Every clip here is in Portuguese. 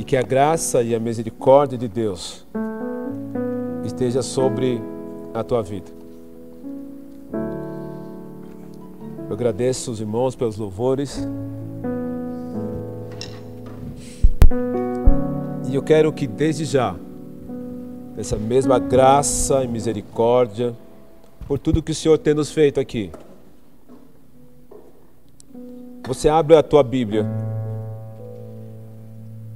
e que a graça e a misericórdia de Deus esteja sobre a tua vida. Eu agradeço os irmãos pelos louvores. E eu quero que desde já, essa mesma graça e misericórdia, por tudo que o Senhor tem nos feito aqui, você abre a tua Bíblia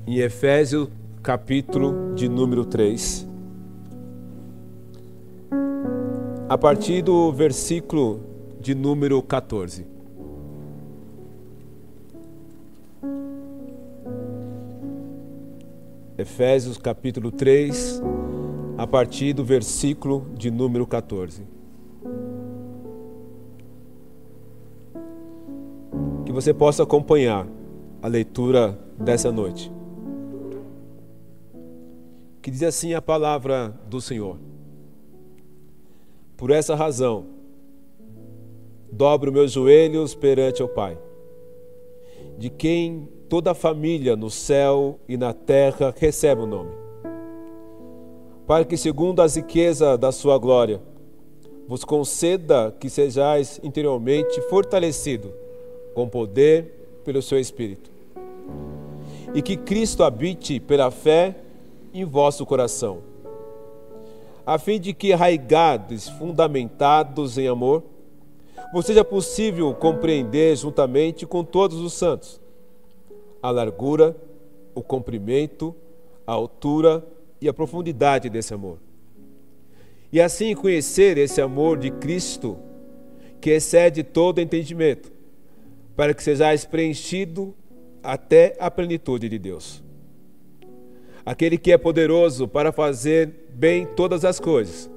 em Efésios capítulo de número 3. A partir do versículo de número 14. Efésios capítulo 3, a partir do versículo de número 14. Que você possa acompanhar a leitura dessa noite que diz assim a palavra do Senhor. Por essa razão, dobro meus joelhos perante o Pai, de quem toda a família no céu e na terra recebe o nome, para que, segundo as riquezas da sua glória, vos conceda que sejais interiormente fortalecido com poder pelo seu Espírito, e que Cristo habite pela fé em vosso coração, a fim de que, arraigados, fundamentados em amor, vos seja possível compreender juntamente com todos os santos a largura, o comprimento, a altura e a profundidade desse amor. E assim conhecer esse amor de Cristo, que excede todo entendimento, para que sejais preenchido até a plenitude de Deus aquele que é poderoso para fazer bem todas as coisas,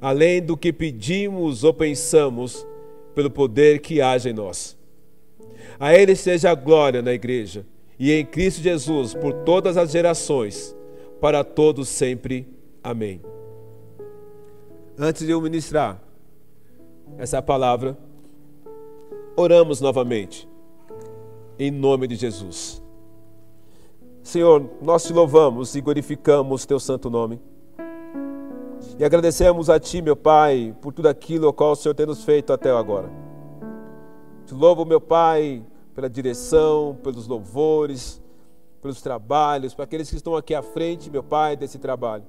além do que pedimos ou pensamos, pelo poder que age em nós. A Ele seja a glória na Igreja e em Cristo Jesus por todas as gerações, para todos sempre. Amém. Antes de eu ministrar essa palavra, oramos novamente, em nome de Jesus. Senhor, nós te louvamos e glorificamos teu santo nome. E agradecemos a ti, meu Pai, por tudo aquilo ao qual o Senhor tem nos feito até agora. Te louvo, meu Pai, pela direção, pelos louvores, pelos trabalhos, para aqueles que estão aqui à frente, meu Pai, desse trabalho.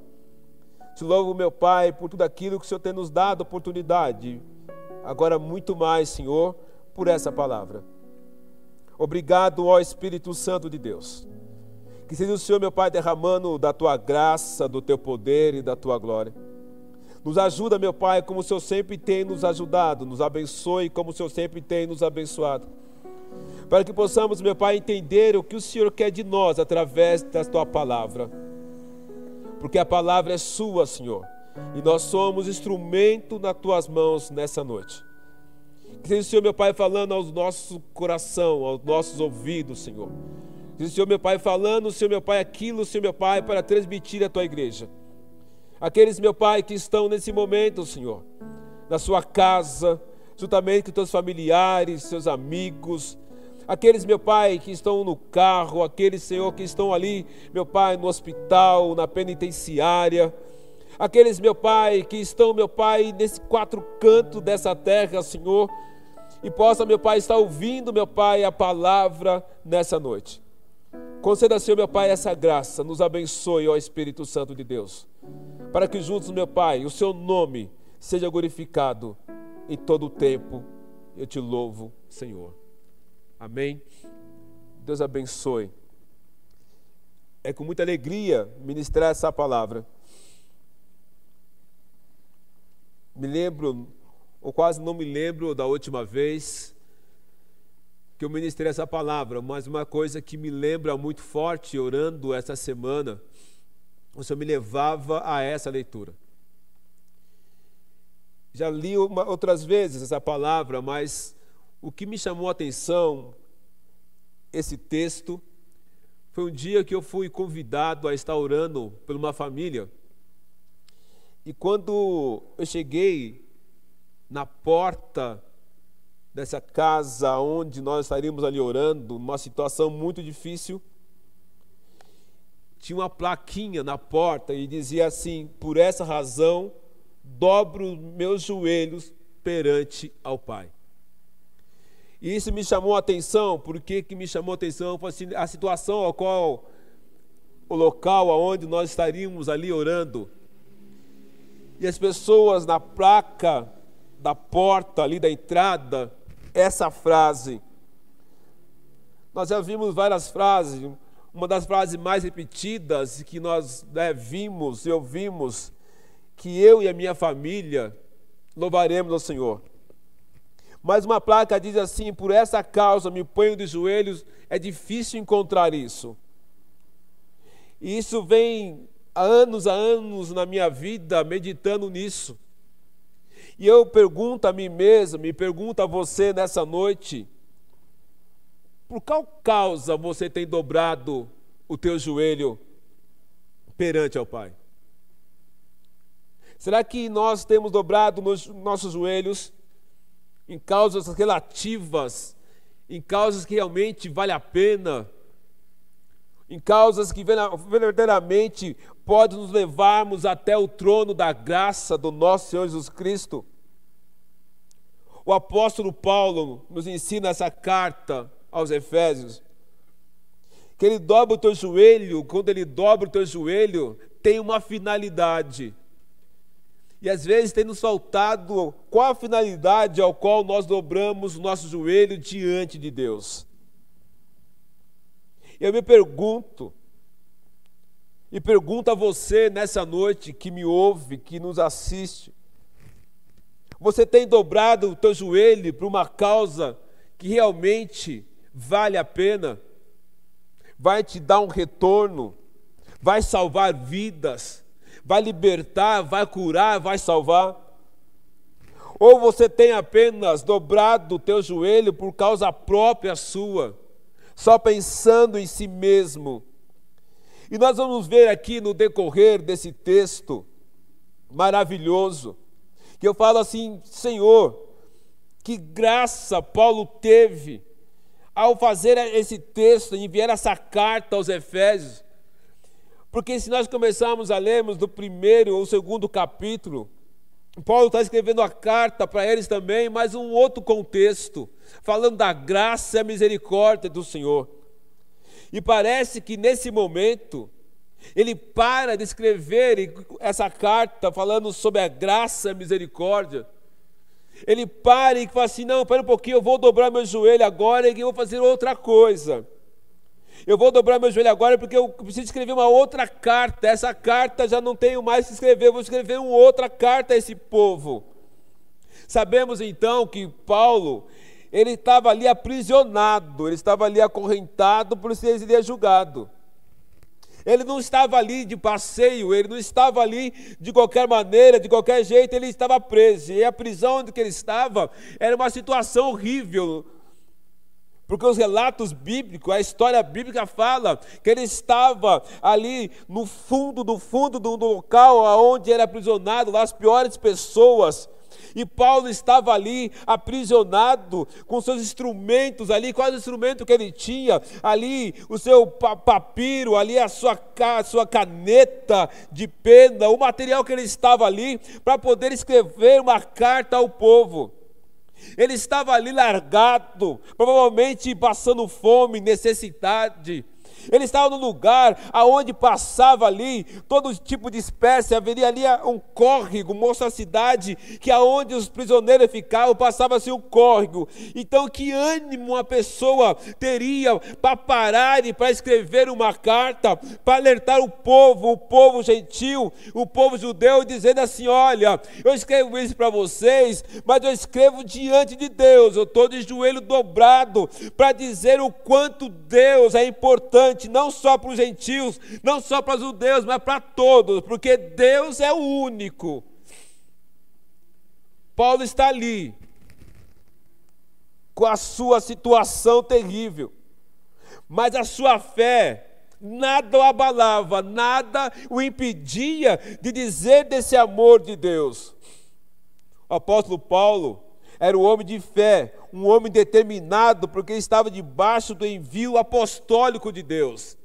Te louvo, meu Pai, por tudo aquilo que o Senhor tem nos dado oportunidade. Agora, muito mais, Senhor, por essa palavra. Obrigado, ó Espírito Santo de Deus que seja o Senhor, meu Pai, derramando da tua graça, do teu poder e da tua glória. Nos ajuda, meu Pai, como o Senhor sempre tem nos ajudado. Nos abençoe como o Senhor sempre tem nos abençoado. Para que possamos, meu Pai, entender o que o Senhor quer de nós através da tua palavra. Porque a palavra é sua, Senhor. E nós somos instrumento nas tuas mãos nessa noite. Que seja o Senhor, meu Pai, falando ao nosso coração, aos nossos ouvidos, Senhor Diz o Senhor meu Pai falando, o Senhor meu Pai aquilo, o Senhor meu Pai, para transmitir a tua igreja. Aqueles, meu Pai, que estão nesse momento, Senhor, na sua casa, juntamente com teus familiares, seus amigos, aqueles, meu Pai, que estão no carro, aqueles, Senhor, que estão ali, meu Pai, no hospital, na penitenciária, aqueles, meu Pai, que estão, meu Pai, nesse quatro canto dessa terra, Senhor, e possa, meu Pai, estar ouvindo, meu Pai, a palavra nessa noite. Conceda, Senhor, meu Pai, essa graça, nos abençoe, ó Espírito Santo de Deus, para que juntos, meu Pai, o Seu nome seja glorificado em todo o tempo. Eu te louvo, Senhor. Amém. Deus abençoe. É com muita alegria ministrar essa palavra. Me lembro, ou quase não me lembro da última vez que eu ministrei essa palavra, mas uma coisa que me lembra muito forte, orando essa semana, o Senhor me levava a essa leitura. Já li uma, outras vezes essa palavra, mas o que me chamou a atenção, esse texto, foi um dia que eu fui convidado a estar orando por uma família. E quando eu cheguei na porta dessa casa onde nós estaríamos ali orando, uma situação muito difícil. tinha uma plaquinha na porta e dizia assim: Por essa razão, dobro meus joelhos perante ao Pai. E isso me chamou a atenção, porque que me chamou a atenção foi assim, a situação ao qual o local aonde nós estaríamos ali orando. E as pessoas na placa da porta ali da entrada, essa frase. Nós já vimos várias frases, uma das frases mais repetidas que nós né, vimos e ouvimos, que eu e a minha família louvaremos ao Senhor. Mas uma placa diz assim: por essa causa me ponho de joelhos, é difícil encontrar isso. E isso vem há anos, há anos na minha vida meditando nisso. E eu pergunto a mim mesmo, me pergunto a você nessa noite, por qual causa você tem dobrado o teu joelho perante ao Pai? Será que nós temos dobrado nos nossos joelhos em causas relativas, em causas que realmente vale a pena, em causas que verdadeiramente podem nos levarmos até o trono da graça do nosso Senhor Jesus Cristo? O apóstolo Paulo nos ensina essa carta aos Efésios, que ele dobra o teu joelho, quando ele dobra o teu joelho, tem uma finalidade. E às vezes tem nos faltado qual a finalidade ao qual nós dobramos o nosso joelho diante de Deus. Eu me pergunto, e pergunto a você nessa noite que me ouve, que nos assiste: você tem dobrado o teu joelho para uma causa que realmente vale a pena? Vai te dar um retorno? Vai salvar vidas? vai libertar, vai curar, vai salvar. Ou você tem apenas dobrado o teu joelho por causa própria sua, só pensando em si mesmo. E nós vamos ver aqui no decorrer desse texto maravilhoso, que eu falo assim, Senhor, que graça Paulo teve ao fazer esse texto, enviar essa carta aos Efésios, porque se nós começarmos a lermos do primeiro ou segundo capítulo, Paulo está escrevendo a carta para eles também, mas um outro contexto, falando da graça e a misericórdia do Senhor. E parece que nesse momento, ele para de escrever essa carta falando sobre a graça e a misericórdia. Ele para e fala assim: não, espera um pouquinho, eu vou dobrar meu joelho agora e eu vou fazer outra coisa. Eu vou dobrar meu joelho agora porque eu preciso escrever uma outra carta. Essa carta já não tenho mais que escrever, eu vou escrever uma outra carta a esse povo. Sabemos então que Paulo, ele estava ali aprisionado, ele estava ali acorrentado por ser ele julgado. Ele não estava ali de passeio, ele não estava ali de qualquer maneira, de qualquer jeito, ele estava preso. E a prisão onde ele estava era uma situação horrível, porque os relatos bíblicos, a história bíblica fala que ele estava ali no fundo do fundo do local onde era aprisionado, lá as piores pessoas. E Paulo estava ali aprisionado com seus instrumentos ali, quais instrumento que ele tinha? Ali o seu papiro, ali a sua, a sua caneta de pena, o material que ele estava ali para poder escrever uma carta ao povo. Ele estava ali largado, provavelmente passando fome, necessidade. Ele estava no lugar aonde passava ali todo tipo de espécie, haveria ali um córrego, mostra a cidade que aonde os prisioneiros ficavam passava-se um córrego. Então, que ânimo uma pessoa teria para parar e para escrever uma carta, para alertar o povo, o povo gentil, o povo judeu, dizendo assim: Olha, eu escrevo isso para vocês, mas eu escrevo diante de Deus, eu estou de joelho dobrado para dizer o quanto Deus é importante não só para os gentios, não só para os judeus, mas para todos, porque Deus é o único. Paulo está ali, com a sua situação terrível, mas a sua fé nada o abalava, nada o impedia de dizer desse amor de Deus. O apóstolo Paulo era um homem de fé, um homem determinado, porque estava debaixo do envio apostólico de Deus.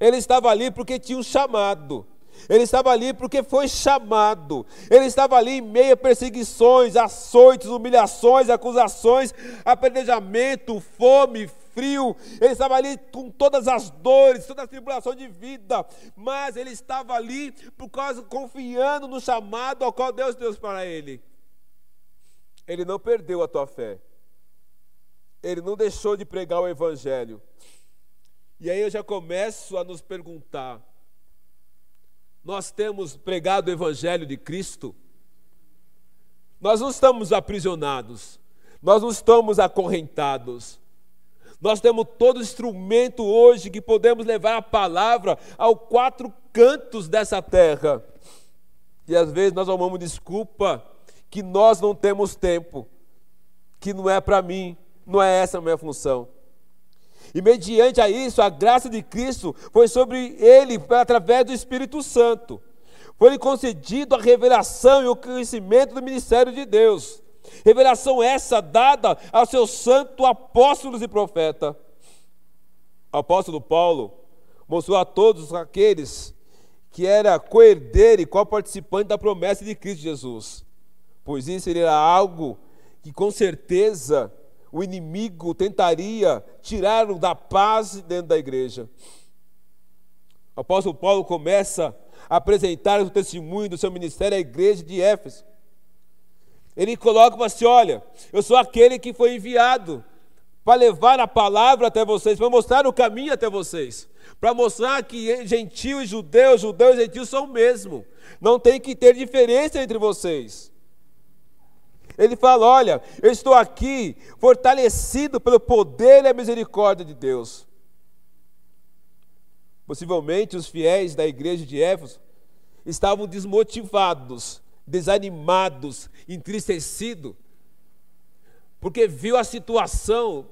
Ele estava ali porque tinha um chamado. Ele estava ali porque foi chamado. Ele estava ali em meio a perseguições, açoites, humilhações, acusações, apedrejamento, fome, frio. Ele estava ali com todas as dores, toda a tribulação de vida. Mas ele estava ali por causa confiando no chamado ao qual Deus deu para ele. Ele não perdeu a tua fé. Ele não deixou de pregar o evangelho. E aí eu já começo a nos perguntar: nós temos pregado o Evangelho de Cristo? Nós não estamos aprisionados, nós não estamos acorrentados. Nós temos todo instrumento hoje que podemos levar a palavra aos quatro cantos dessa terra. E às vezes nós arrumamos desculpa que nós não temos tempo, que não é para mim, não é essa a minha função. E mediante a isso, a graça de Cristo foi sobre ele através do Espírito Santo. Foi-lhe concedido a revelação e o conhecimento do ministério de Deus. Revelação essa dada aos seus santos apóstolos e profetas. O apóstolo Paulo mostrou a todos aqueles que era coerdeiro e co-participante da promessa de Cristo Jesus. Pois isso era algo que com certeza o inimigo tentaria tirá-lo da paz dentro da igreja. O apóstolo Paulo começa a apresentar o testemunho do seu ministério à igreja de Éfeso. Ele coloca assim: olha, eu sou aquele que foi enviado para levar a palavra até vocês, para mostrar o caminho até vocês, para mostrar que gentil e judeu, judeu e gentil são o mesmo. Não tem que ter diferença entre vocês. Ele fala: Olha, eu estou aqui fortalecido pelo poder e a misericórdia de Deus. Possivelmente os fiéis da igreja de Éfeso estavam desmotivados, desanimados, entristecidos, porque viu a situação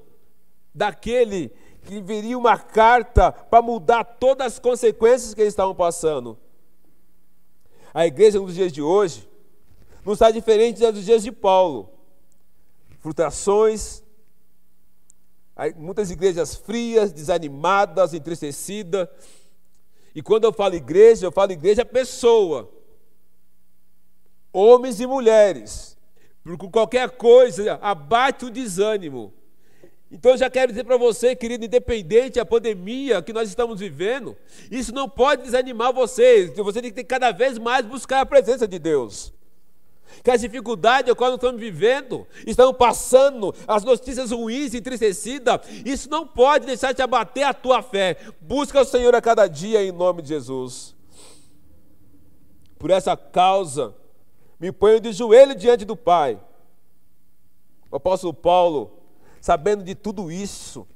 daquele que viria uma carta para mudar todas as consequências que eles estavam passando. A igreja nos dias de hoje não está diferente dos dias de Paulo. Frustrações, muitas igrejas frias, desanimadas, entristecidas. E quando eu falo igreja, eu falo igreja pessoa. Homens e mulheres. Porque qualquer coisa abate o desânimo. Então eu já quero dizer para você, querido, independente da pandemia que nós estamos vivendo, isso não pode desanimar você. Você tem que cada vez mais buscar a presença de Deus que as dificuldades que nós estamos vivendo, estão passando, as notícias ruins, entristecidas, isso não pode deixar de abater a tua fé. Busca o Senhor a cada dia em nome de Jesus. Por essa causa, me ponho de joelho diante do Pai. O apóstolo Paulo, sabendo de tudo isso,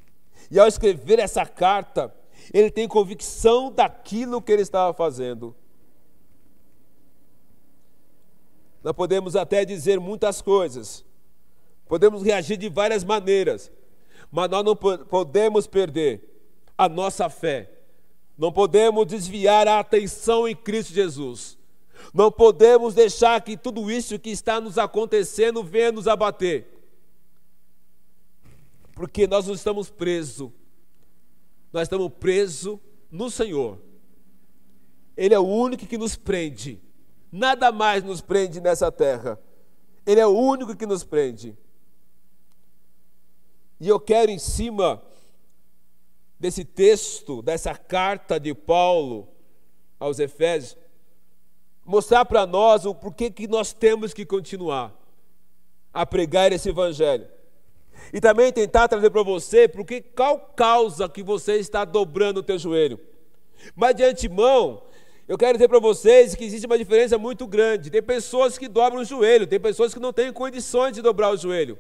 e ao escrever essa carta, ele tem convicção daquilo que ele estava fazendo. Nós podemos até dizer muitas coisas, podemos reagir de várias maneiras, mas nós não podemos perder a nossa fé, não podemos desviar a atenção em Cristo Jesus, não podemos deixar que tudo isso que está nos acontecendo venha nos abater, porque nós não estamos presos, nós estamos presos no Senhor, Ele é o único que nos prende. Nada mais nos prende nessa terra. Ele é o único que nos prende. E eu quero, em cima desse texto, dessa carta de Paulo aos Efésios, mostrar para nós o porquê que nós temos que continuar a pregar esse evangelho. E também tentar trazer para você porque qual causa que você está dobrando o teu joelho. Mas de antemão, eu quero dizer para vocês que existe uma diferença muito grande. Tem pessoas que dobram o joelho, tem pessoas que não têm condições de dobrar o joelho.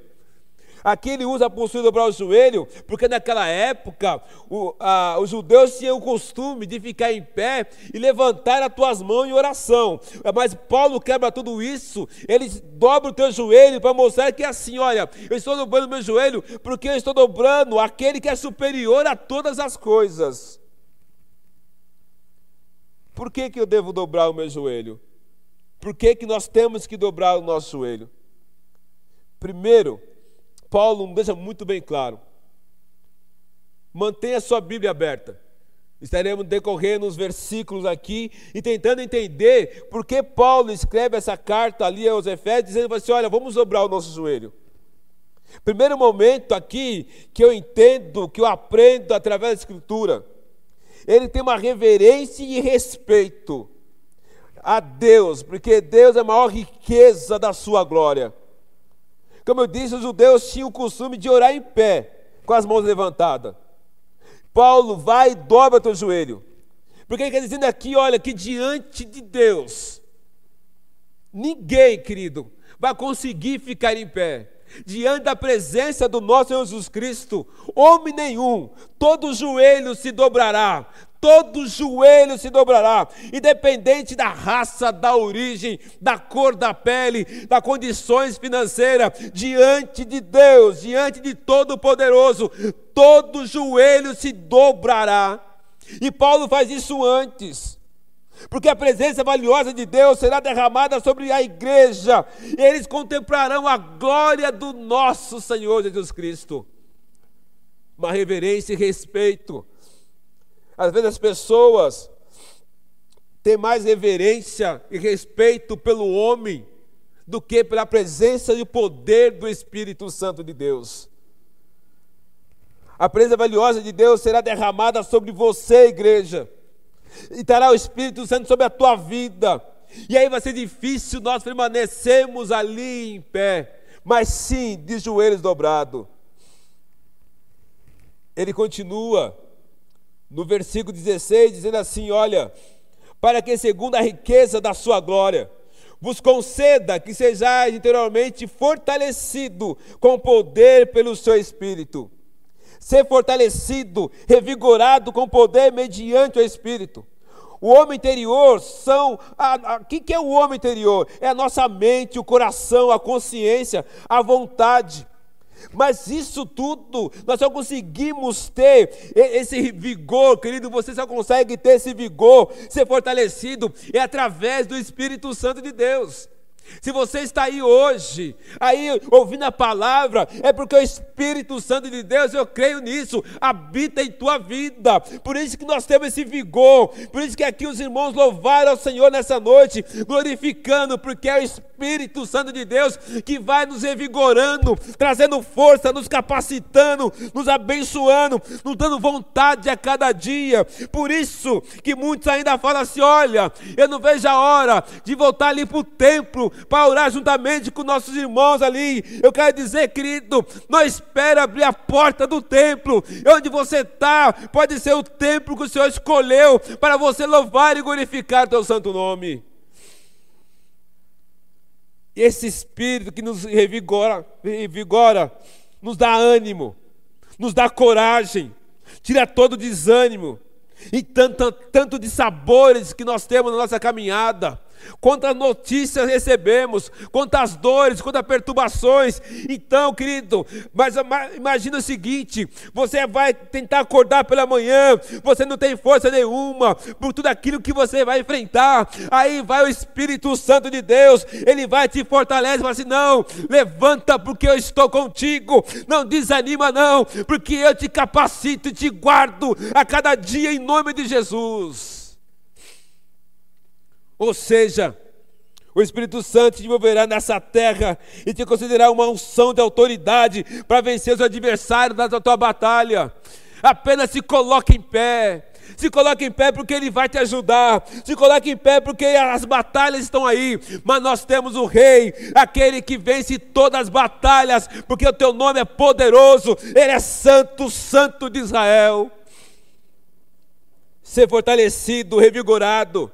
Aqui ele usa a postura de dobrar o joelho, porque naquela época o, a, os judeus tinham o costume de ficar em pé e levantar as tuas mãos em oração. Mas Paulo quebra tudo isso, ele dobra o teu joelho para mostrar que é assim: olha, eu estou dobrando meu joelho porque eu estou dobrando aquele que é superior a todas as coisas. Por que, que eu devo dobrar o meu joelho? Por que, que nós temos que dobrar o nosso joelho? Primeiro, Paulo deixa muito bem claro. Mantenha sua Bíblia aberta. Estaremos decorrendo os versículos aqui e tentando entender por que Paulo escreve essa carta ali aos Efésios, dizendo assim: olha, vamos dobrar o nosso joelho. Primeiro momento aqui que eu entendo, que eu aprendo através da Escritura, ele tem uma reverência e respeito a Deus, porque Deus é a maior riqueza da sua glória. Como eu disse, os judeus tinham o costume de orar em pé, com as mãos levantadas. Paulo vai e dobra teu joelho. Porque ele está dizendo aqui, olha, que diante de Deus, ninguém, querido, vai conseguir ficar em pé. Diante da presença do nosso Senhor Jesus Cristo, homem nenhum, todo joelho se dobrará, todo joelho se dobrará, independente da raça, da origem, da cor da pele, das condições financeiras, diante de Deus, diante de Todo-Poderoso, todo joelho se dobrará. E Paulo faz isso antes. Porque a presença valiosa de Deus será derramada sobre a igreja, e eles contemplarão a glória do nosso Senhor Jesus Cristo. Uma reverência e respeito às vezes as pessoas têm mais reverência e respeito pelo homem do que pela presença e o poder do Espírito Santo de Deus. A presença valiosa de Deus será derramada sobre você, igreja, e estará o Espírito Santo sobre a tua vida. E aí vai ser difícil nós permanecermos ali em pé, mas sim de joelhos dobrados. Ele continua no versículo 16, dizendo assim: Olha, para que, segundo a riqueza da sua glória, vos conceda que sejais interiormente fortalecido com poder pelo seu espírito. Ser fortalecido, revigorado com poder mediante o espírito. O homem interior são. O que, que é o homem interior? É a nossa mente, o coração, a consciência, a vontade. Mas isso tudo, nós só conseguimos ter esse vigor, querido, você só consegue ter esse vigor, ser fortalecido, é através do Espírito Santo de Deus. Se você está aí hoje, aí ouvindo a palavra, é porque o Espírito Santo de Deus, eu creio nisso, habita em tua vida. Por isso que nós temos esse vigor, por isso que aqui os irmãos louvaram ao Senhor nessa noite, glorificando, porque é o Espírito Santo de Deus que vai nos revigorando, trazendo força, nos capacitando, nos abençoando, nos dando vontade a cada dia. Por isso que muitos ainda falam assim: olha, eu não vejo a hora de voltar ali para o templo para orar juntamente com nossos irmãos ali. Eu quero dizer, querido, não espere abrir a porta do templo. Onde você está, pode ser o templo que o Senhor escolheu para você louvar e glorificar o teu santo nome. Esse espírito que nos revigora, revigora, nos dá ânimo, nos dá coragem, tira todo o desânimo e tanto, tanto de sabores que nós temos na nossa caminhada quantas notícias recebemos, quantas dores, quantas perturbações. Então, querido, mas imagina o seguinte: você vai tentar acordar pela manhã, você não tem força nenhuma por tudo aquilo que você vai enfrentar. Aí vai o Espírito Santo de Deus, ele vai te fortalecer, fala assim: não, levanta, porque eu estou contigo, não desanima, não, porque eu te capacito e te guardo a cada dia em nome de Jesus. Ou seja, o Espírito Santo te envolverá nessa terra e te considerará uma unção de autoridade para vencer os adversários da tua batalha. Apenas se coloque em pé. Se coloque em pé porque Ele vai te ajudar. Se coloque em pé porque as batalhas estão aí. Mas nós temos o Rei, aquele que vence todas as batalhas, porque o teu nome é poderoso. Ele é santo, santo de Israel. Ser fortalecido, revigorado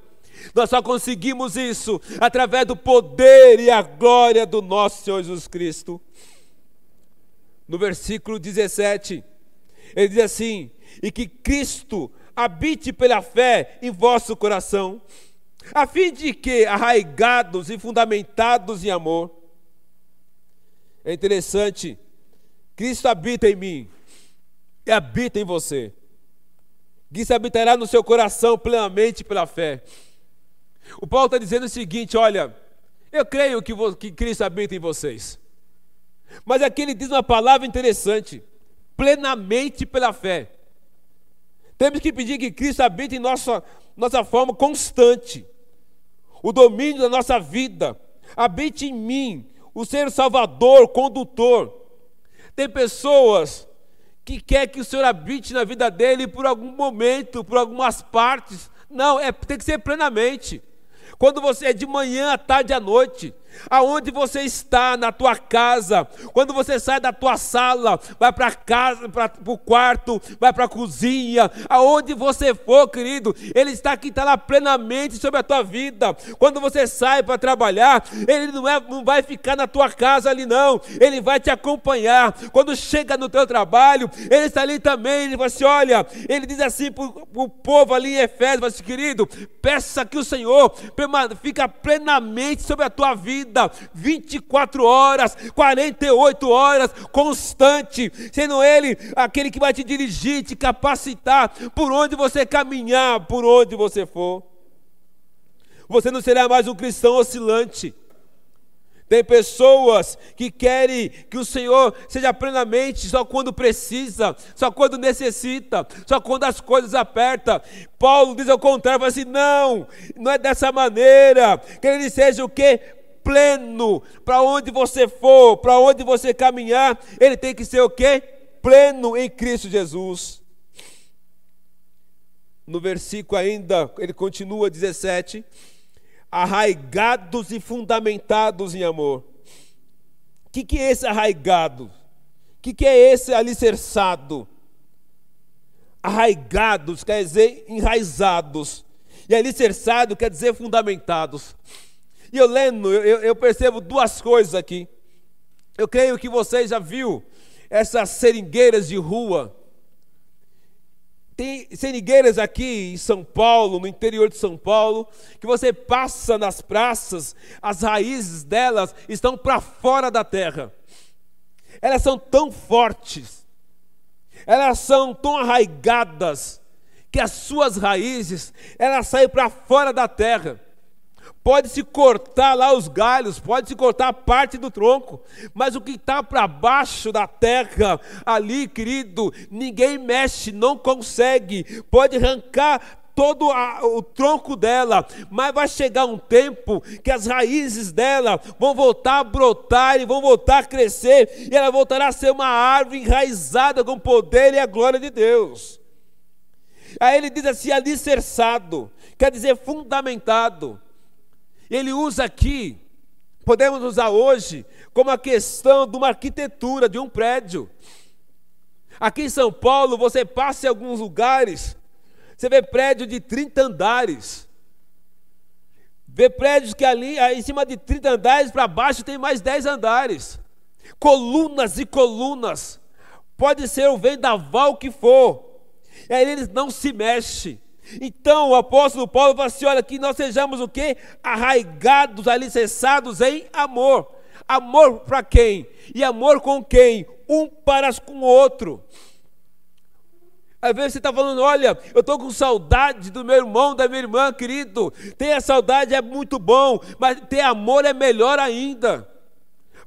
nós só conseguimos isso através do poder e a glória do nosso Senhor Jesus Cristo. No versículo 17, ele diz assim: E que Cristo habite pela fé em vosso coração, a fim de que, arraigados e fundamentados em amor, é interessante, Cristo habita em mim e habita em você. Cristo habitará no seu coração plenamente pela fé. O Paulo está dizendo o seguinte: olha, eu creio que, que Cristo habita em vocês. Mas aqui ele diz uma palavra interessante: plenamente pela fé. Temos que pedir que Cristo habite em nossa, nossa forma constante. O domínio da nossa vida. Habite em mim, o ser salvador, condutor. Tem pessoas que quer que o Senhor habite na vida dele por algum momento, por algumas partes. Não, é, tem que ser plenamente. Quando você é de manhã, à tarde, à noite, aonde você está, na tua casa, quando você sai da tua sala, vai para casa, para o quarto, vai para a cozinha, aonde você for, querido, Ele está aqui, está lá plenamente sobre a tua vida. Quando você sai para trabalhar, Ele não, é, não vai ficar na tua casa ali, não, Ele vai te acompanhar. Quando chega no teu trabalho, Ele está ali também. Ele vai assim: olha, Ele diz assim para o povo ali em Efésios, assim, querido, peça que o Senhor fica plenamente sobre a tua vida vida 24 horas, 48 horas, constante, sendo Ele aquele que vai te dirigir, te capacitar por onde você caminhar, por onde você for. Você não será mais um cristão oscilante. Tem pessoas que querem que o Senhor seja plenamente só quando precisa, só quando necessita, só quando as coisas apertam. Paulo diz ao contrário, fala assim: não, não é dessa maneira. Que ele seja o que? Pleno. Para onde você for, para onde você caminhar, ele tem que ser o quê? Pleno em Cristo Jesus. No versículo ainda, ele continua 17: arraigados e fundamentados em amor. O que, que é esse arraigado? O que, que é esse alicerçado? Arraigados quer dizer enraizados, e alicerçado quer dizer fundamentados. E eu lendo, eu, eu percebo duas coisas aqui. Eu creio que você já viu essas seringueiras de rua. Tem seringueiras aqui em São Paulo, no interior de São Paulo, que você passa nas praças, as raízes delas estão para fora da terra. Elas são tão fortes, elas são tão arraigadas, que as suas raízes, elas saem para fora da terra pode se cortar lá os galhos, pode se cortar parte do tronco, mas o que está para baixo da terra, ali, querido, ninguém mexe, não consegue, pode arrancar todo a, o tronco dela, mas vai chegar um tempo que as raízes dela vão voltar a brotar e vão voltar a crescer, e ela voltará a ser uma árvore enraizada com o poder e a glória de Deus. Aí ele diz assim: alicerçado, quer dizer fundamentado. Ele usa aqui, podemos usar hoje, como a questão de uma arquitetura de um prédio. Aqui em São Paulo, você passa em alguns lugares, você vê prédio de 30 andares. Vê prédios que ali, em cima de 30 andares para baixo, tem mais 10 andares. Colunas e colunas. Pode ser o vendaval que for. E aí eles não se mexem. Então o apóstolo Paulo fala assim: olha, que nós sejamos o quê? Arraigados, alicerçados em amor. Amor para quem? E amor com quem? Um para com o outro. Às vezes você está falando, olha, eu estou com saudade do meu irmão, da minha irmã, querido. Ter a saudade é muito bom, mas ter amor é melhor ainda.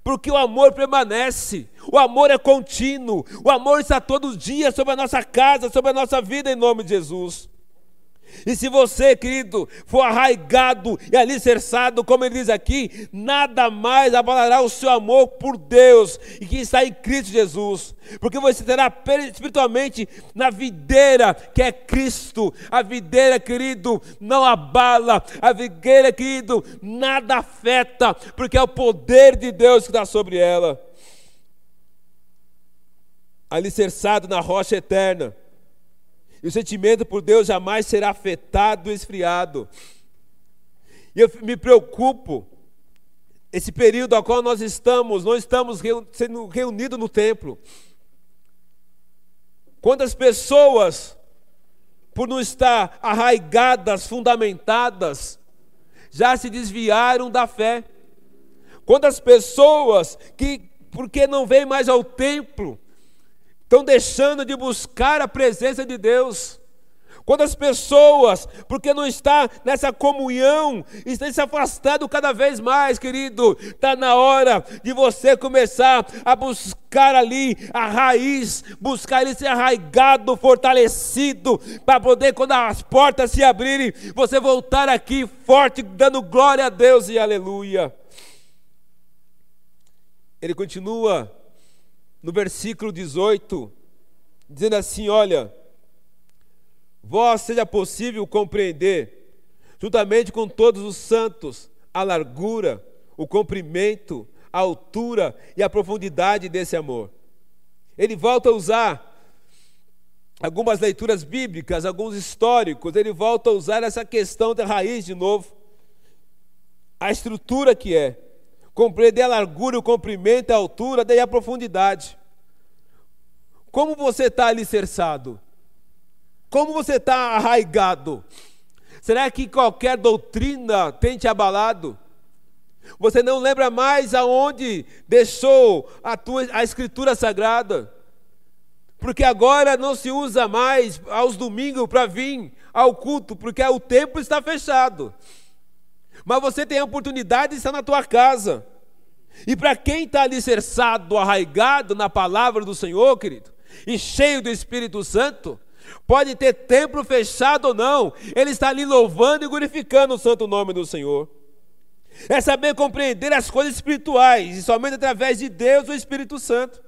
Porque o amor permanece, o amor é contínuo, o amor está todos os dias sobre a nossa casa, sobre a nossa vida, em nome de Jesus. E se você, querido, for arraigado e alicerçado, como ele diz aqui, nada mais abalará o seu amor por Deus e que está em Cristo Jesus, porque você terá espiritualmente na videira que é Cristo. A videira, querido, não abala, a videira, querido, nada afeta, porque é o poder de Deus que está sobre ela. Alicerçado na rocha eterna e o sentimento por Deus jamais será afetado, esfriado. E eu me preocupo, esse período ao qual nós estamos, não estamos sendo reunidos no templo. Quantas pessoas, por não estar arraigadas, fundamentadas, já se desviaram da fé? Quantas pessoas que, porque não vêm mais ao templo, estão deixando de buscar a presença de Deus. Quando as pessoas, porque não está nessa comunhão, estão se afastando cada vez mais, querido, está na hora de você começar a buscar ali a raiz, buscar ele ser arraigado, fortalecido, para poder, quando as portas se abrirem, você voltar aqui forte, dando glória a Deus e aleluia. Ele continua no versículo 18, dizendo assim: Olha vós seja possível compreender, juntamente com todos os santos, a largura, o comprimento, a altura e a profundidade desse amor. Ele volta a usar algumas leituras bíblicas, alguns históricos, ele volta a usar essa questão da raiz de novo. A estrutura que é, compreender a largura, o comprimento, a altura, daí a profundidade. Como você está alicerçado? Como você está arraigado? Será que qualquer doutrina tem te abalado? Você não lembra mais aonde deixou a, tua, a escritura sagrada? Porque agora não se usa mais aos domingos para vir ao culto, porque o templo está fechado. Mas você tem a oportunidade de estar na tua casa. E para quem está alicerçado, arraigado na palavra do Senhor, querido, e cheio do Espírito Santo, Pode ter templo fechado ou não, ele está ali louvando e glorificando o santo nome do Senhor. É saber compreender as coisas espirituais, e somente através de Deus, o Espírito Santo.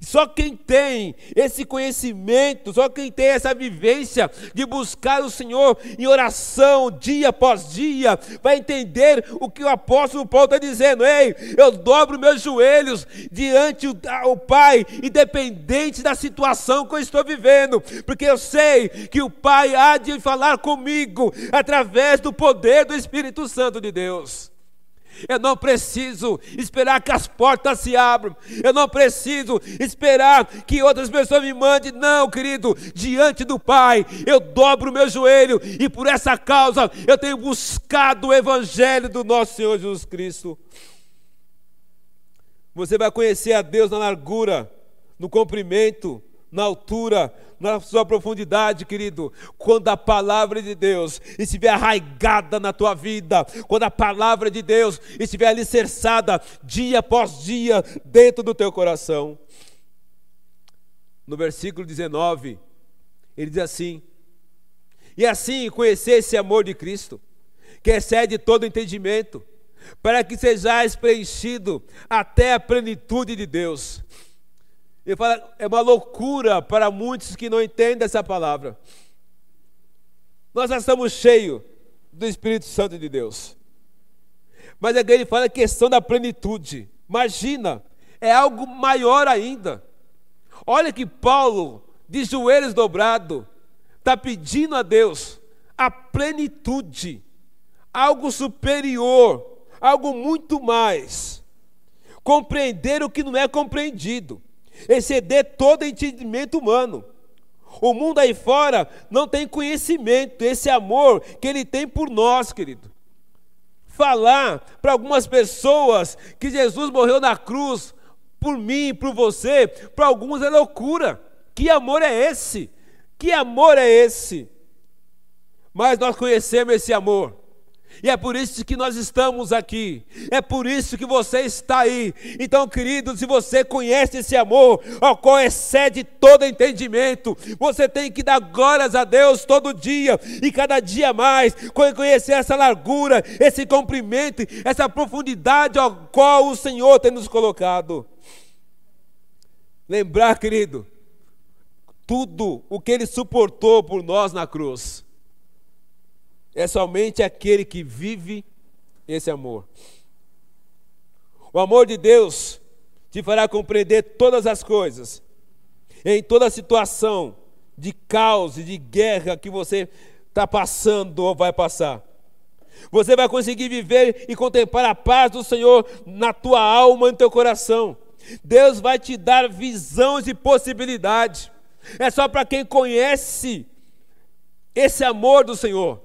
Só quem tem esse conhecimento, só quem tem essa vivência de buscar o Senhor em oração, dia após dia, vai entender o que o apóstolo Paulo está dizendo. Ei, eu dobro meus joelhos diante o Pai, independente da situação que eu estou vivendo, porque eu sei que o Pai há de falar comigo através do poder do Espírito Santo de Deus. Eu não preciso esperar que as portas se abram. Eu não preciso esperar que outras pessoas me mandem. Não, querido, diante do Pai, eu dobro o meu joelho e por essa causa eu tenho buscado o Evangelho do nosso Senhor Jesus Cristo. Você vai conhecer a Deus na largura, no comprimento, na altura, na sua profundidade, querido, quando a palavra de Deus estiver arraigada na tua vida, quando a palavra de Deus estiver alicerçada dia após dia dentro do teu coração. No versículo 19, ele diz assim: E assim conhecer esse amor de Cristo, que excede todo entendimento, para que sejais preenchido até a plenitude de Deus. Ele fala, é uma loucura para muitos que não entendem essa palavra. Nós já estamos cheios do Espírito Santo de Deus. Mas aqui ele fala a questão da plenitude. Imagina, é algo maior ainda. Olha que Paulo, de joelhos dobrados, está pedindo a Deus a plenitude, algo superior, algo muito mais. Compreender o que não é compreendido exceder todo entendimento humano. O mundo aí fora não tem conhecimento, esse amor que ele tem por nós, querido. Falar para algumas pessoas que Jesus morreu na cruz por mim, por você, para alguns é loucura. Que amor é esse? Que amor é esse? Mas nós conhecemos esse amor. E é por isso que nós estamos aqui. É por isso que você está aí. Então, querido, se você conhece esse amor, ao qual excede todo entendimento, você tem que dar glórias a Deus todo dia e cada dia mais, conhecer essa largura, esse comprimento, essa profundidade ao qual o Senhor tem nos colocado. Lembrar, querido, tudo o que ele suportou por nós na cruz é somente aquele que vive esse amor. O amor de Deus te fará compreender todas as coisas, em toda situação de caos e de guerra que você está passando ou vai passar. Você vai conseguir viver e contemplar a paz do Senhor na tua alma e no teu coração. Deus vai te dar visões e possibilidades. É só para quem conhece esse amor do Senhor.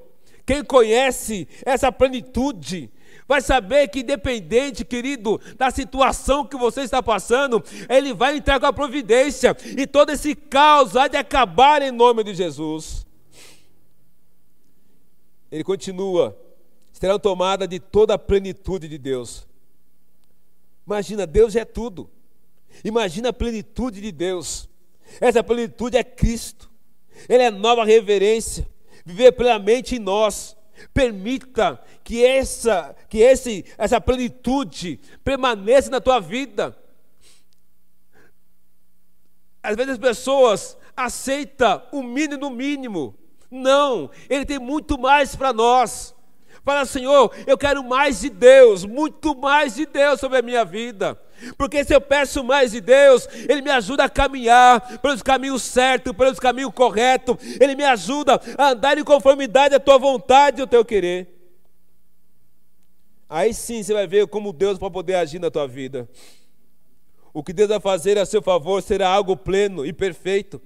Quem conhece essa plenitude, vai saber que, independente, querido, da situação que você está passando, Ele vai com a providência, e todo esse caos há de acabar em nome de Jesus. ele continua, serão tomadas de toda a plenitude de Deus. Imagina, Deus é tudo. Imagina a plenitude de Deus. Essa plenitude é Cristo. Ele é nova reverência. Viver plenamente em nós. Permita que essa, que esse, essa plenitude permaneça na tua vida. Às vezes as pessoas aceitam o mínimo mínimo. Não, ele tem muito mais para nós. Fala, Senhor, eu quero mais de Deus, muito mais de Deus sobre a minha vida. Porque se eu peço mais de Deus, Ele me ajuda a caminhar pelos caminhos certos, pelos caminhos corretos. Ele me ajuda a andar em conformidade à tua vontade e ao teu querer. Aí sim você vai ver como Deus vai poder agir na tua vida. O que Deus vai fazer a seu favor será algo pleno e perfeito.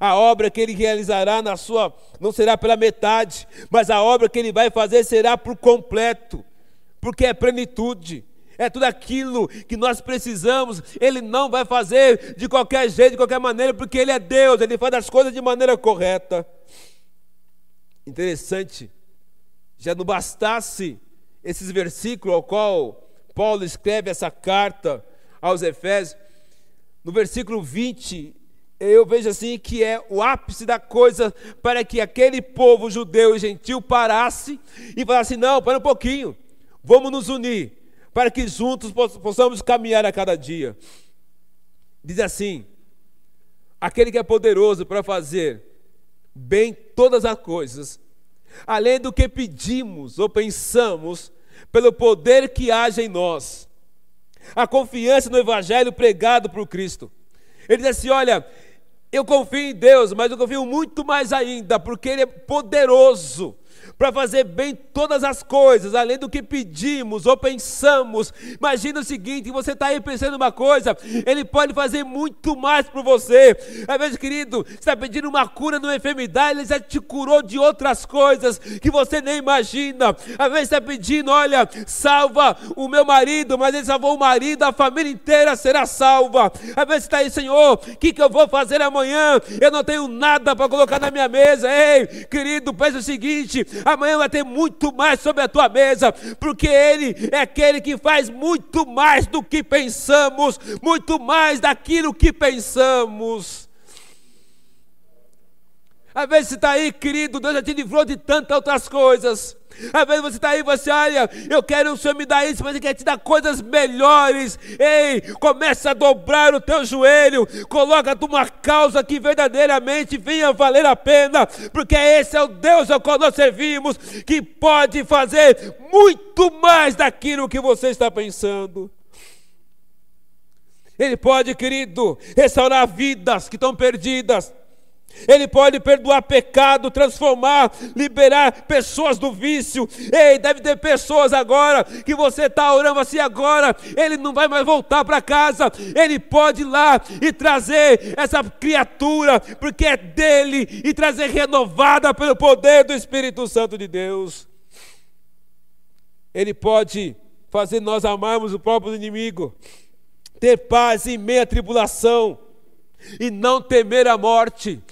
A obra que ele realizará na sua não será pela metade, mas a obra que ele vai fazer será por completo, porque é plenitude. É tudo aquilo que nós precisamos. Ele não vai fazer de qualquer jeito, de qualquer maneira, porque Ele é Deus, Ele faz as coisas de maneira correta. Interessante, já não bastasse esses versículos ao qual Paulo escreve essa carta aos Efésios, no versículo 20, eu vejo assim que é o ápice da coisa para que aquele povo judeu e gentil parasse e falasse: não, para um pouquinho, vamos nos unir, para que juntos possamos caminhar a cada dia. Diz assim: aquele que é poderoso para fazer bem todas as coisas, além do que pedimos ou pensamos, pelo poder que age em nós. A confiança no Evangelho pregado por Cristo. Ele diz assim: olha, eu confio em Deus, mas eu confio muito mais ainda, porque Ele é poderoso para fazer bem todas as coisas, além do que pedimos ou pensamos. Imagina o seguinte: você está aí pensando uma coisa, Ele pode fazer muito mais por você. Às vezes, querido, você está pedindo uma cura de uma enfermidade, Ele já te curou de outras coisas que você nem imagina. Às vezes, está pedindo, olha, salva o meu marido, mas Ele salvou o marido, a família inteira será salva. Às vezes, está aí, Senhor, o que, que eu vou fazer amanhã? Eu não tenho nada para colocar na minha mesa. Ei, querido, pensa o seguinte: amanhã vai ter muito mais sobre a tua mesa, porque Ele é aquele que faz muito mais do que pensamos, muito mais daquilo que pensamos. Às vezes você está aí, querido, Deus já te livrou de tantas outras coisas. Às vezes você está aí e você olha, eu quero o Senhor me dar isso, mas Ele quer te dar coisas melhores. Ei, começa a dobrar o teu joelho, coloca uma causa que verdadeiramente venha valer a pena, porque esse é o Deus ao qual nós servimos, que pode fazer muito mais daquilo que você está pensando. Ele pode, querido, restaurar vidas que estão perdidas. Ele pode perdoar pecado, transformar, liberar pessoas do vício. Ei, deve ter pessoas agora que você está orando assim agora. Ele não vai mais voltar para casa. Ele pode ir lá e trazer essa criatura, porque é dele, e trazer renovada pelo poder do Espírito Santo de Deus. Ele pode fazer nós amarmos o próprio inimigo, ter paz em meia tribulação e não temer a morte.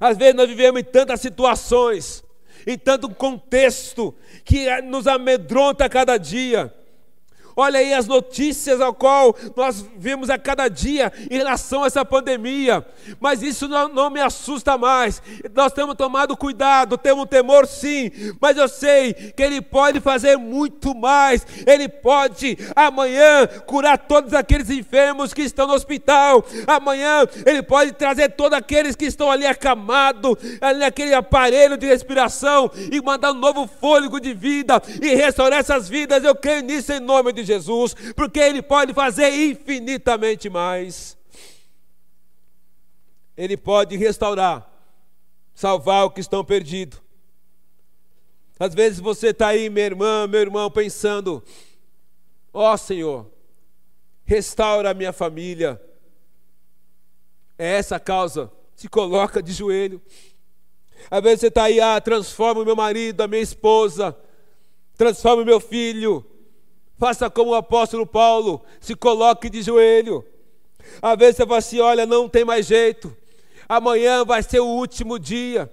Às vezes nós vivemos em tantas situações, em tanto contexto, que nos amedronta a cada dia. Olha aí as notícias ao qual nós vemos a cada dia em relação a essa pandemia. Mas isso não, não me assusta mais. Nós temos tomado cuidado, temos temor sim, mas eu sei que Ele pode fazer muito mais. Ele pode amanhã curar todos aqueles enfermos que estão no hospital. Amanhã Ele pode trazer todos aqueles que estão ali acamados, ali naquele aparelho de respiração e mandar um novo fôlego de vida e restaurar essas vidas. Eu creio nisso em nome de Jesus, porque Ele pode fazer infinitamente mais. Ele pode restaurar, salvar o que estão perdidos. Às vezes você está aí, minha irmã, meu irmão, pensando: ó oh, Senhor, restaura a minha família. É essa a causa. Se coloca de joelho. Às vezes você está aí, ah, transforma o meu marido, a minha esposa, transforma o meu filho, Faça como o apóstolo Paulo, se coloque de joelho. Às vezes você fala assim: olha, não tem mais jeito, amanhã vai ser o último dia.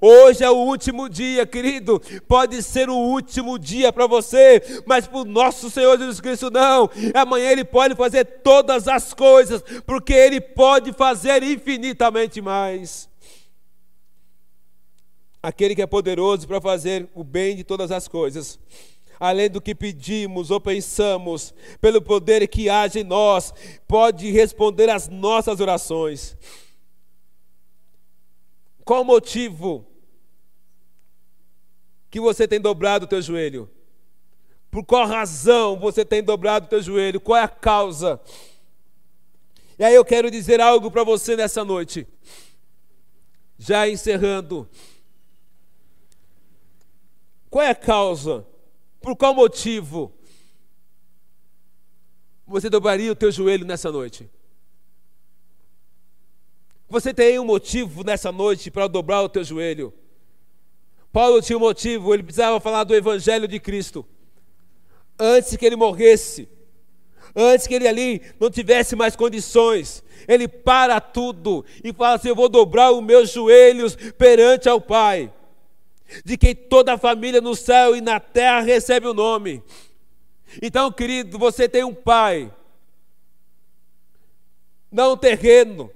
Hoje é o último dia, querido. Pode ser o último dia para você, mas para o nosso Senhor Jesus Cristo não. Amanhã Ele pode fazer todas as coisas, porque Ele pode fazer infinitamente mais. Aquele que é poderoso para fazer o bem de todas as coisas além do que pedimos ou pensamos, pelo poder que age em nós, pode responder às nossas orações. Qual o motivo que você tem dobrado o teu joelho? Por qual razão você tem dobrado o teu joelho? Qual é a causa? E aí eu quero dizer algo para você nessa noite. Já encerrando. Qual é a causa? Por qual motivo você dobraria o teu joelho nessa noite? Você tem um motivo nessa noite para dobrar o teu joelho? Paulo tinha um motivo, ele precisava falar do evangelho de Cristo. Antes que ele morresse, antes que ele ali não tivesse mais condições, ele para tudo e fala assim: Eu vou dobrar os meus joelhos perante ao Pai, de quem toda a família no céu e na terra recebe o nome. Então, querido, você tem um Pai, não terreno,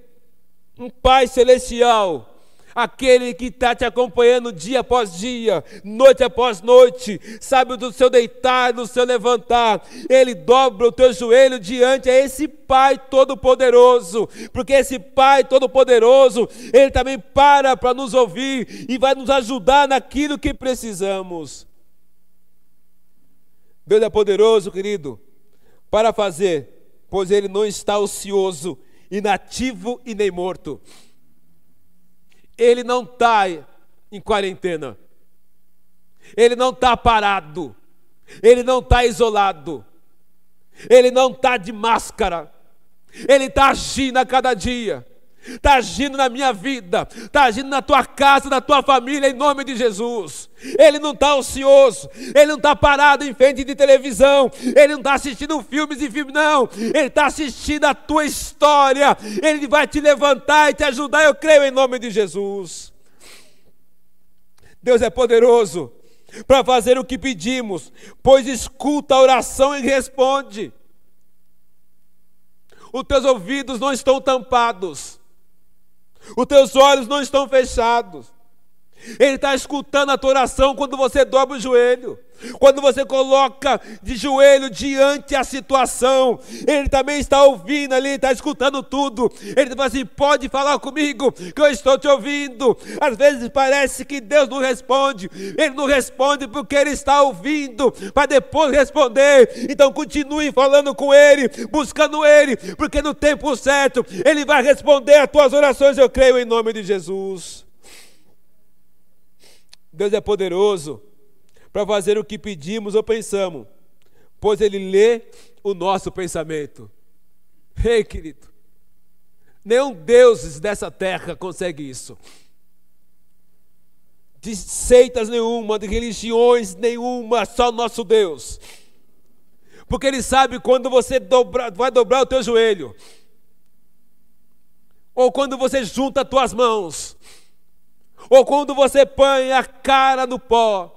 um Pai celestial, aquele que está te acompanhando dia após dia, noite após noite, sabe do seu deitar, do seu levantar, ele dobra o teu joelho diante a esse Pai Todo-Poderoso, porque esse Pai Todo-Poderoso, ele também para para nos ouvir e vai nos ajudar naquilo que precisamos. Deus é poderoso, querido, para fazer, pois ele não está ocioso inativo e nem morto. Ele não está em quarentena. Ele não está parado. Ele não está isolado. Ele não está de máscara. Ele está agindo a cada dia está agindo na minha vida, está agindo na tua casa, na tua família, em nome de Jesus. Ele não está ocioso, ele não está parado em frente de televisão, ele não está assistindo filmes e filmes, não, ele está assistindo a tua história, ele vai te levantar e te ajudar, eu creio em nome de Jesus. Deus é poderoso para fazer o que pedimos, pois escuta a oração e responde. Os teus ouvidos não estão tampados. Os teus olhos não estão fechados. Ele está escutando a tua oração quando você dobra o joelho, quando você coloca de joelho diante a situação. Ele também está ouvindo ali, está escutando tudo. Ele fala assim: pode falar comigo, que eu estou te ouvindo. Às vezes parece que Deus não responde, Ele não responde porque Ele está ouvindo, para depois responder. Então continue falando com Ele, buscando Ele, porque no tempo certo Ele vai responder as tuas orações, eu creio em nome de Jesus. Deus é poderoso para fazer o que pedimos ou pensamos, pois Ele lê o nosso pensamento. Ei, querido, nenhum Deus dessa terra consegue isso. De seitas nenhuma, de religiões nenhuma, só nosso Deus. Porque Ele sabe quando você dobra, vai dobrar o teu joelho, ou quando você junta as tuas mãos ou quando você põe a cara no pó,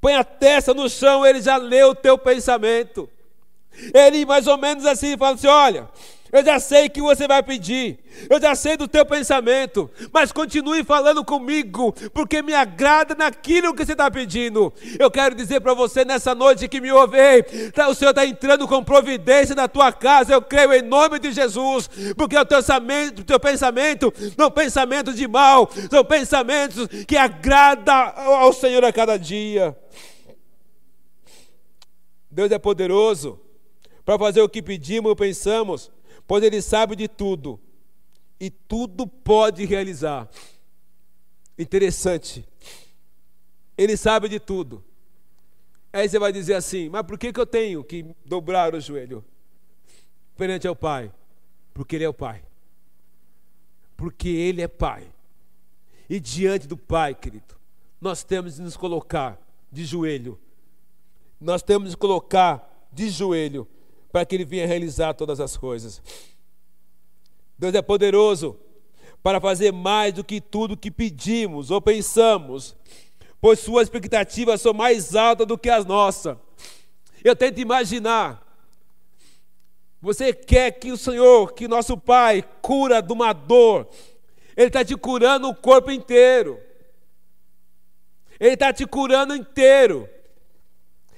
põe a testa no chão, ele já lê o teu pensamento. Ele mais ou menos assim fala assim: olha, eu já sei o que você vai pedir, eu já sei do teu pensamento, mas continue falando comigo, porque me agrada naquilo que você está pedindo. Eu quero dizer para você nessa noite que me ouve, tá, o Senhor está entrando com providência na tua casa, eu creio em nome de Jesus, porque o teu pensamento, o teu pensamento não pensamentos de mal, são pensamentos que agradam ao Senhor a cada dia. Deus é poderoso para fazer o que pedimos ou pensamos pois ele sabe de tudo e tudo pode realizar. Interessante. Ele sabe de tudo. Aí você vai dizer assim: mas por que, que eu tenho que dobrar o joelho perante ao Pai? Porque Ele é o Pai. Porque Ele é Pai. E diante do Pai, querido, nós temos de nos colocar de joelho. Nós temos de colocar de joelho para que Ele venha realizar todas as coisas. Deus é poderoso para fazer mais do que tudo que pedimos ou pensamos, pois suas expectativas são mais altas do que as nossas. Eu tento imaginar. Você quer que o Senhor, que nosso Pai, cura de uma dor, Ele está te curando o corpo inteiro. Ele está te curando inteiro.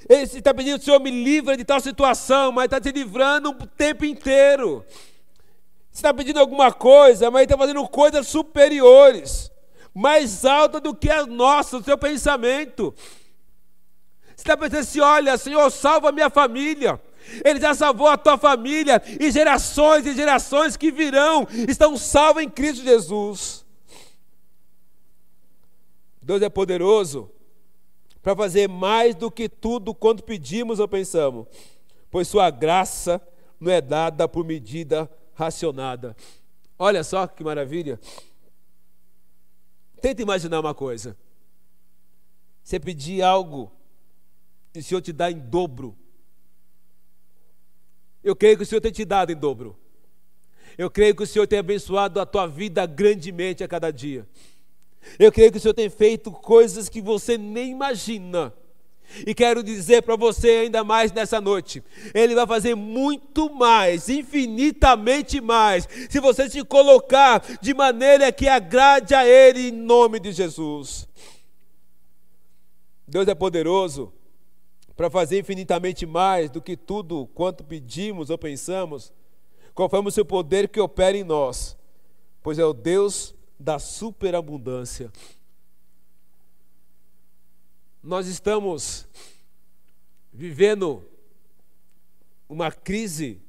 Ele está pedindo, Senhor, me livra de tal situação, mas está te livrando o tempo inteiro. Está pedindo alguma coisa, mas está fazendo coisas superiores, mais altas do que a nossa, o seu pensamento. Está pensando assim: olha, Senhor, salva a minha família. Ele já salvou a tua família e gerações e gerações que virão estão salvas em Cristo Jesus. Deus é poderoso para fazer mais do que tudo quanto pedimos ou pensamos, pois Sua graça não é dada por medida racionada. Olha só que maravilha. Tenta imaginar uma coisa. Você pedir algo e o Senhor te dá em dobro. Eu creio que o Senhor tem te dado em dobro. Eu creio que o Senhor tem abençoado a tua vida grandemente a cada dia. Eu creio que o Senhor tem feito coisas que você nem imagina. E quero dizer para você ainda mais nessa noite: Ele vai fazer muito mais, infinitamente mais, se você se colocar de maneira que agrade a Ele, em nome de Jesus. Deus é poderoso para fazer infinitamente mais do que tudo quanto pedimos ou pensamos, conforme o seu poder que opera em nós, pois é o Deus da superabundância. Nós estamos vivendo uma crise,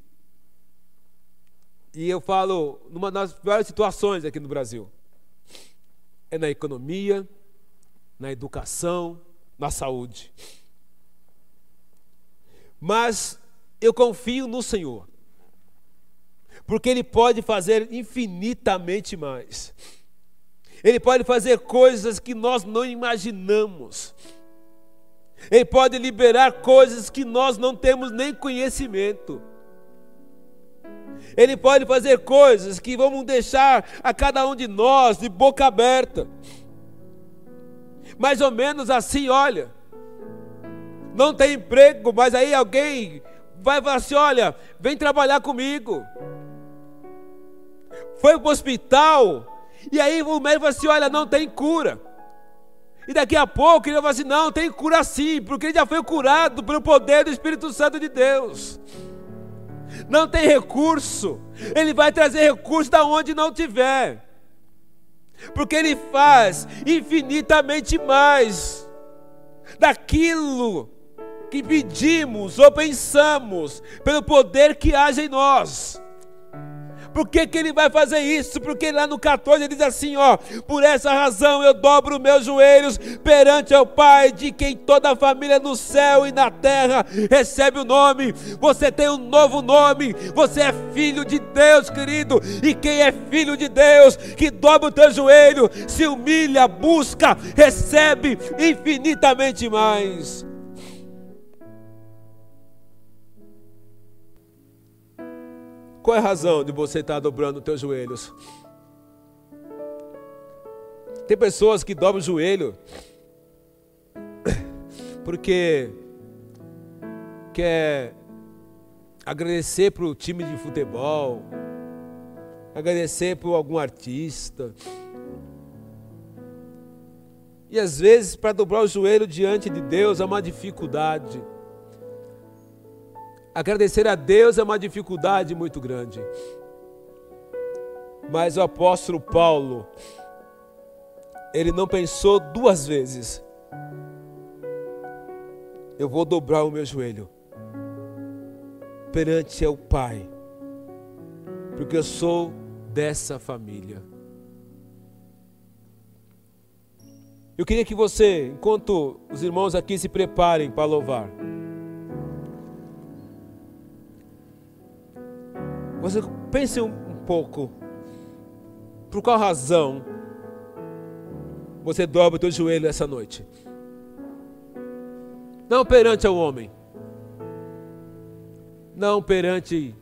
e eu falo numa das piores situações aqui no Brasil. É na economia, na educação, na saúde mas eu confio no Senhor, porque Ele pode fazer infinitamente mais. Ele pode fazer coisas que nós não imaginamos. Ele pode liberar coisas que nós não temos nem conhecimento. Ele pode fazer coisas que vamos deixar a cada um de nós de boca aberta. Mais ou menos assim, olha não tem emprego, mas aí alguém vai falar assim: olha, vem trabalhar comigo. Foi para o hospital, e aí o médico falou assim: olha, não tem cura. E daqui a pouco ele vai assim: não, tem cura sim, porque ele já foi curado pelo poder do Espírito Santo de Deus. Não tem recurso, ele vai trazer recurso da onde não tiver, porque ele faz infinitamente mais daquilo que pedimos ou pensamos, pelo poder que age em nós. Por que, que ele vai fazer isso? Porque lá no 14 ele diz assim: ó, por essa razão eu dobro meus joelhos perante o Pai, de quem toda a família no céu e na terra recebe o nome. Você tem um novo nome, você é filho de Deus, querido. E quem é filho de Deus, que dobra o teu joelho, se humilha, busca, recebe infinitamente mais. Qual é a razão de você estar dobrando os teus joelhos? Tem pessoas que dobram o joelho porque quer agradecer para o time de futebol, agradecer por algum artista. E às vezes, para dobrar o joelho diante de Deus é uma dificuldade. Agradecer a Deus é uma dificuldade muito grande. Mas o apóstolo Paulo, ele não pensou duas vezes. Eu vou dobrar o meu joelho perante o Pai, porque eu sou dessa família. Eu queria que você, enquanto os irmãos aqui se preparem para louvar, Você pense um pouco. Por qual razão você dobra o teu joelho essa noite? Não perante ao homem. Não perante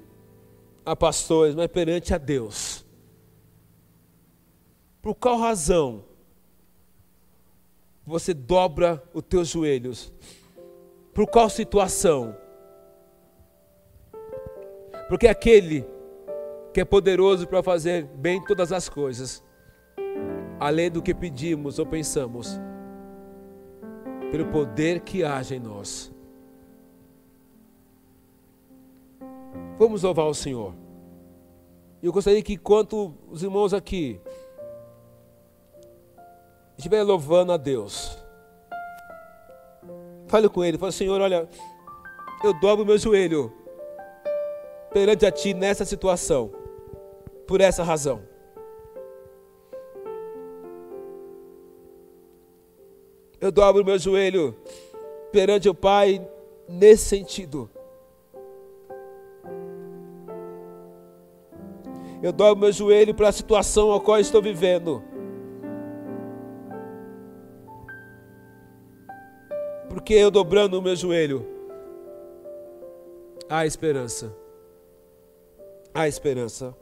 a pastores, mas perante a Deus. Por qual razão você dobra os teus joelhos? Por qual situação? Porque aquele que é poderoso para fazer bem todas as coisas, além do que pedimos ou pensamos, pelo poder que age em nós. Vamos louvar o Senhor. Eu gostaria que, enquanto os irmãos aqui estiverem louvando a Deus, fale com Ele, fale, Senhor, olha, eu dobro meu joelho perante a Ti nessa situação, por essa razão. Eu dobro meu joelho perante o Pai nesse sentido. Eu dobro meu joelho para a situação a qual estou vivendo. Porque eu dobrando o meu joelho, há esperança. Há esperança.